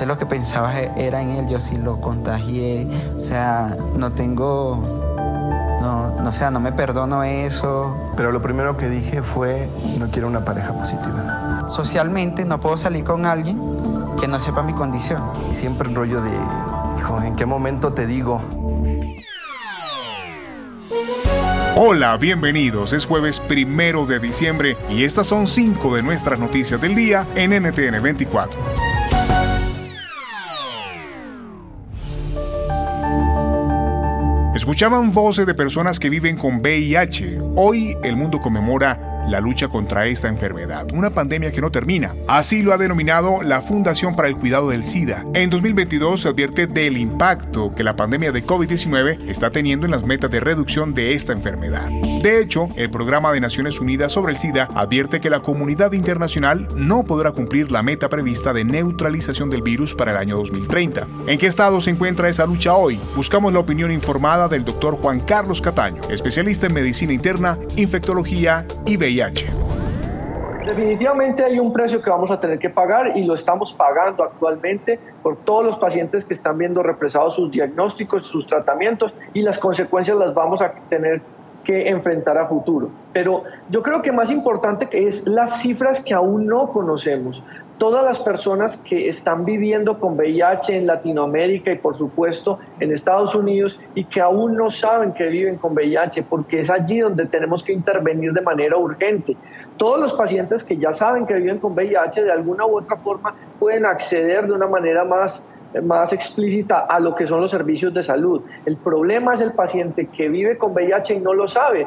usted lo que pensaba era en él, yo sí lo contagié, o sea, no tengo no, no, sea, no me perdono eso. Pero lo primero que dije fue, no quiero una pareja positiva. Socialmente no puedo salir con alguien que no sepa mi condición. Y siempre el rollo de, hijo, ¿en qué momento te digo? Hola, bienvenidos. Es jueves primero de diciembre y estas son cinco de nuestras noticias del día en NTN 24. Escuchaban voces de personas que viven con VIH. Hoy el mundo conmemora la lucha contra esta enfermedad, una pandemia que no termina. Así lo ha denominado la Fundación para el Cuidado del SIDA. En 2022 se advierte del impacto que la pandemia de COVID-19 está teniendo en las metas de reducción de esta enfermedad. De hecho, el Programa de Naciones Unidas sobre el SIDA advierte que la comunidad internacional no podrá cumplir la meta prevista de neutralización del virus para el año 2030. ¿En qué estado se encuentra esa lucha hoy? Buscamos la opinión informada del doctor Juan Carlos Cataño, especialista en medicina interna, infectología y VIH. Definitivamente hay un precio que vamos a tener que pagar y lo estamos pagando actualmente por todos los pacientes que están viendo represados sus diagnósticos, sus tratamientos y las consecuencias las vamos a tener que enfrentar a futuro. Pero yo creo que más importante es las cifras que aún no conocemos todas las personas que están viviendo con VIH en Latinoamérica y por supuesto en Estados Unidos y que aún no saben que viven con VIH, porque es allí donde tenemos que intervenir de manera urgente. Todos los pacientes que ya saben que viven con VIH de alguna u otra forma pueden acceder de una manera más más explícita a lo que son los servicios de salud. El problema es el paciente que vive con VIH y no lo sabe.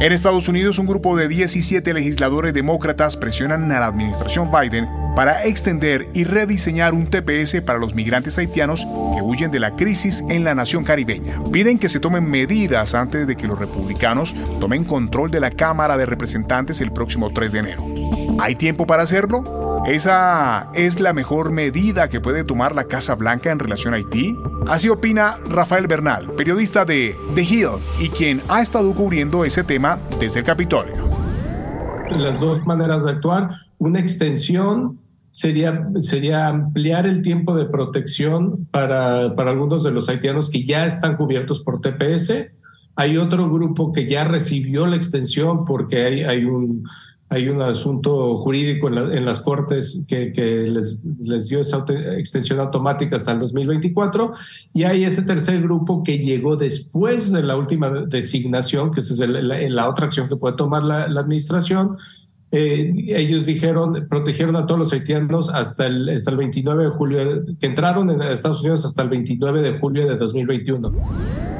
En Estados Unidos, un grupo de 17 legisladores demócratas presionan a la administración Biden para extender y rediseñar un TPS para los migrantes haitianos que huyen de la crisis en la nación caribeña. Piden que se tomen medidas antes de que los republicanos tomen control de la Cámara de Representantes el próximo 3 de enero. ¿Hay tiempo para hacerlo? ¿Esa es la mejor medida que puede tomar la Casa Blanca en relación a Haití? Así opina Rafael Bernal, periodista de The Hill y quien ha estado cubriendo ese tema desde el Capitolio. Las dos maneras de actuar, una extensión sería, sería ampliar el tiempo de protección para, para algunos de los haitianos que ya están cubiertos por TPS. Hay otro grupo que ya recibió la extensión porque hay, hay un hay un asunto jurídico en, las cortes que, les, les, dio esa extensión automática hasta el 2024 y hay ese tercer grupo que llegó después de la última designación, que es la, otra acción que puede tomar la, administración. Eh, ellos dijeron, protegieron a todos los haitianos hasta el, hasta el 29 de julio, que entraron en Estados Unidos hasta el 29 de julio de 2021.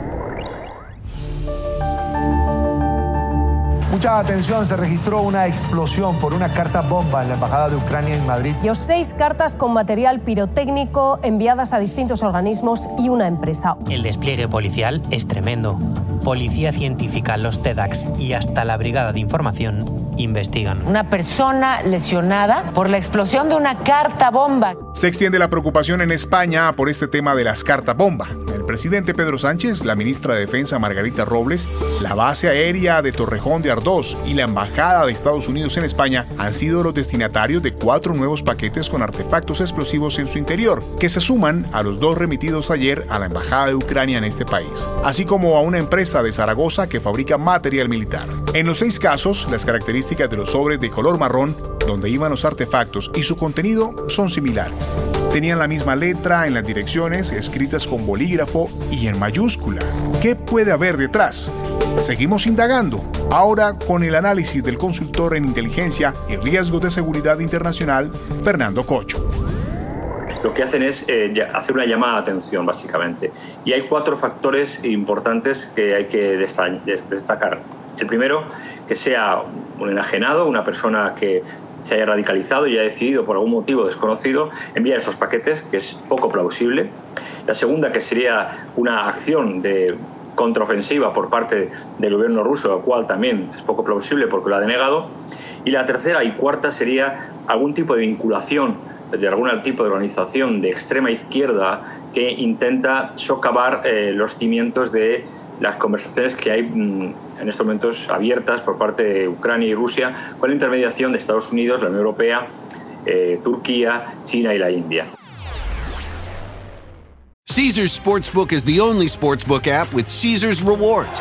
Mucha atención, se registró una explosión por una carta bomba en la Embajada de Ucrania en Madrid. Y seis cartas con material pirotécnico enviadas a distintos organismos y una empresa. El despliegue policial es tremendo. Policía científica, los TEDx y hasta la Brigada de Información investigan. Una persona lesionada por la explosión de una carta bomba. Se extiende la preocupación en España por este tema de las cartas bomba. Presidente Pedro Sánchez, la ministra de Defensa Margarita Robles, la base aérea de Torrejón de Ardón y la Embajada de Estados Unidos en España han sido los destinatarios de cuatro nuevos paquetes con artefactos explosivos en su interior, que se suman a los dos remitidos ayer a la Embajada de Ucrania en este país, así como a una empresa de Zaragoza que fabrica material militar. En los seis casos, las características de los sobres de color marrón, donde iban los artefactos y su contenido son similares. Tenían la misma letra en las direcciones, escritas con bolígrafo y en mayúscula. ¿Qué puede haber detrás? Seguimos indagando, ahora con el análisis del consultor en inteligencia y riesgos de seguridad internacional, Fernando Cocho. Lo que hacen es eh, hacer una llamada de atención, básicamente. Y hay cuatro factores importantes que hay que destacar. El primero, que sea un enajenado, una persona que se haya radicalizado y haya decidido por algún motivo desconocido enviar esos paquetes, que es poco plausible. La segunda, que sería una acción de contraofensiva por parte del gobierno ruso, lo cual también es poco plausible porque lo ha denegado. Y la tercera y cuarta sería algún tipo de vinculación de algún tipo de organización de extrema izquierda que intenta socavar eh, los cimientos de las conversaciones que hay mm, en estos momentos abiertas por parte de Ucrania y Rusia con la intermediación de Estados Unidos, la Unión Europea, eh, Turquía, China y la India. Caesars Sportsbook is the only sportsbook app with Caesars rewards.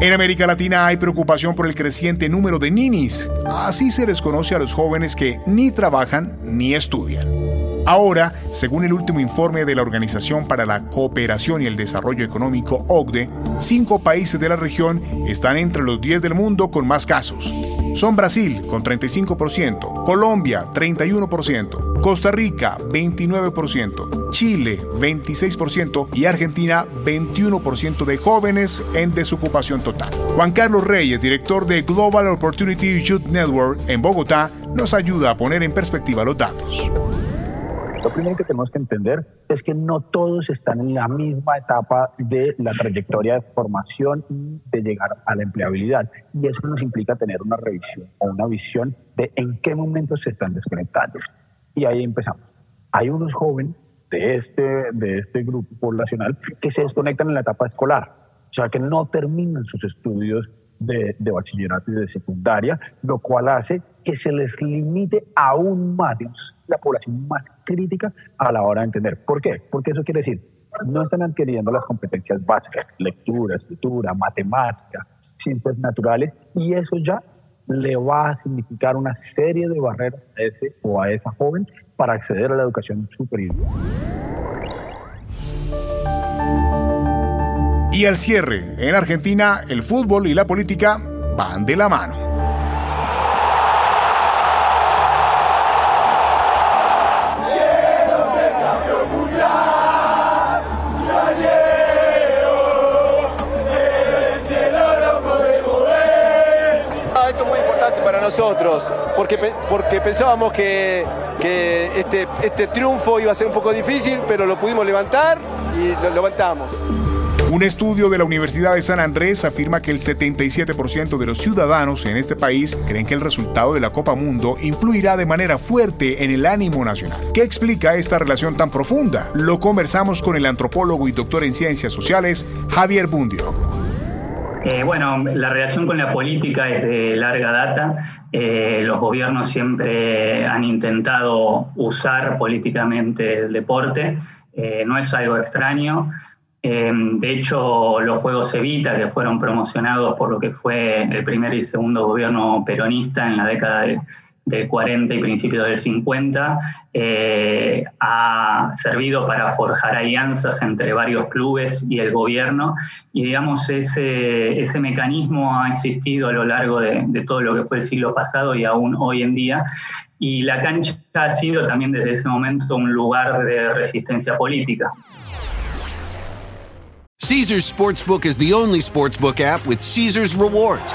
En América Latina hay preocupación por el creciente número de ninis. Así se les conoce a los jóvenes que ni trabajan ni estudian. Ahora, según el último informe de la Organización para la Cooperación y el Desarrollo Económico OCDE, cinco países de la región están entre los 10 del mundo con más casos. Son Brasil con 35%, Colombia 31%, Costa Rica 29%, Chile 26% y Argentina 21% de jóvenes en desocupación total. Juan Carlos Reyes, director de Global Opportunity Youth Network en Bogotá, nos ayuda a poner en perspectiva los datos. Lo primero que tenemos que entender es que no todos están en la misma etapa de la trayectoria de formación de llegar a la empleabilidad. Y eso nos implica tener una revisión o una visión de en qué momento se están desconectando. Y ahí empezamos. Hay unos jóvenes de este, de este grupo poblacional que se desconectan en la etapa escolar, o sea, que no terminan sus estudios de, de, bachillerato y de secundaria, lo cual hace que se les limite aún más la población más crítica a la hora de entender. ¿Por qué? Porque eso quiere decir, no están adquiriendo las competencias básicas, lectura, escritura, matemática, ciencias naturales, y eso ya le va a significar una serie de barreras a ese o a esa joven para acceder a la educación superior. Y al cierre, en Argentina el fútbol y la política van de la mano. Porque, porque pensábamos que, que este, este triunfo iba a ser un poco difícil, pero lo pudimos levantar y lo levantamos. Un estudio de la Universidad de San Andrés afirma que el 77% de los ciudadanos en este país creen que el resultado de la Copa Mundo influirá de manera fuerte en el ánimo nacional. ¿Qué explica esta relación tan profunda? Lo conversamos con el antropólogo y doctor en ciencias sociales, Javier Bundio. Eh, bueno, la relación con la política es de larga data. Eh, los gobiernos siempre han intentado usar políticamente el deporte. Eh, no es algo extraño. de hecho, los Juegos Evita, que fueron promocionados por lo que fue el primer y segundo gobierno peronista en la década de del 40 y principios del 50, eh, ha servido para forjar alianzas entre varios clubes y el gobierno y digamos ese, ese mecanismo ha existido a lo largo de, todo lo que fue el siglo pasado y aún hoy en día y la cancha ha sido también desde ese momento un lugar de resistencia política. Caesars Sportsbook is the only sportsbook app with Caesars rewards.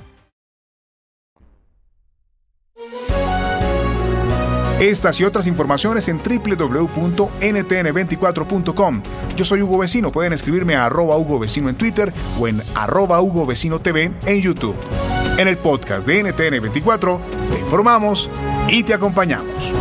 Estas y otras informaciones en www.ntn24.com. Yo soy Hugo Vecino, pueden escribirme a arroba Hugo Vecino en Twitter o en arroba Hugo Vecino TV en YouTube. En el podcast de NTN 24 te informamos y te acompañamos.